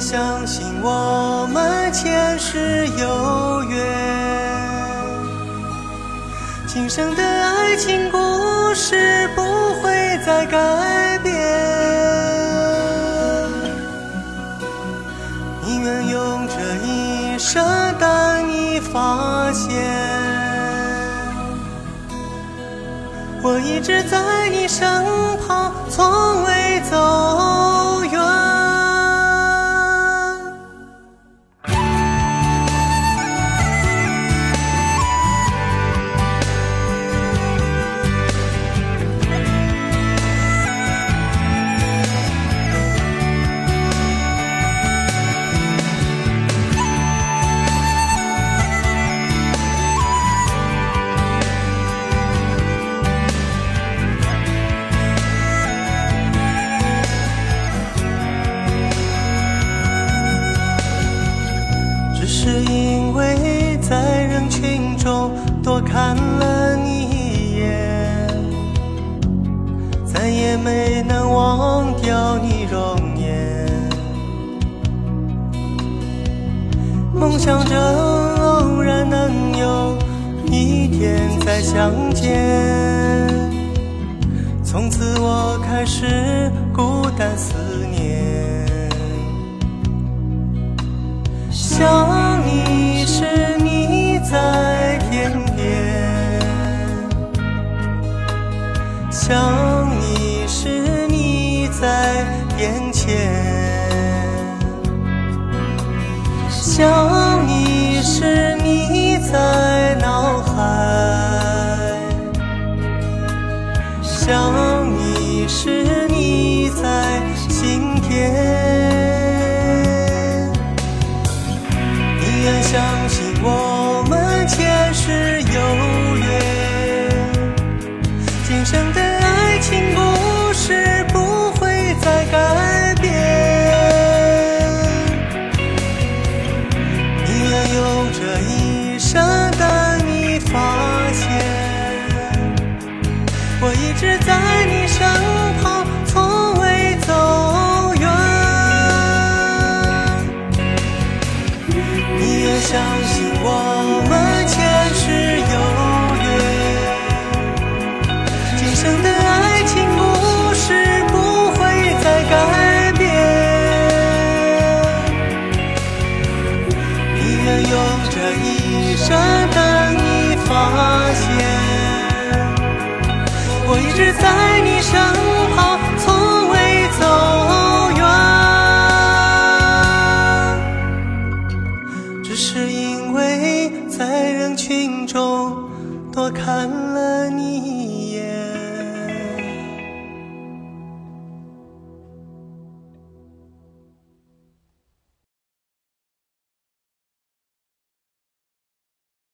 相信我们前世有缘，今生的爱情故事不会再改变。宁愿用这一生等你发现，我一直在你身只是因为在人群中多看了你一眼，再也没能忘掉你容颜。梦想着偶然能有一天再相见，从此我开始孤单思念。想你时，你在眼前；想直在你身旁，从未走远。只是因为在人群中多看了你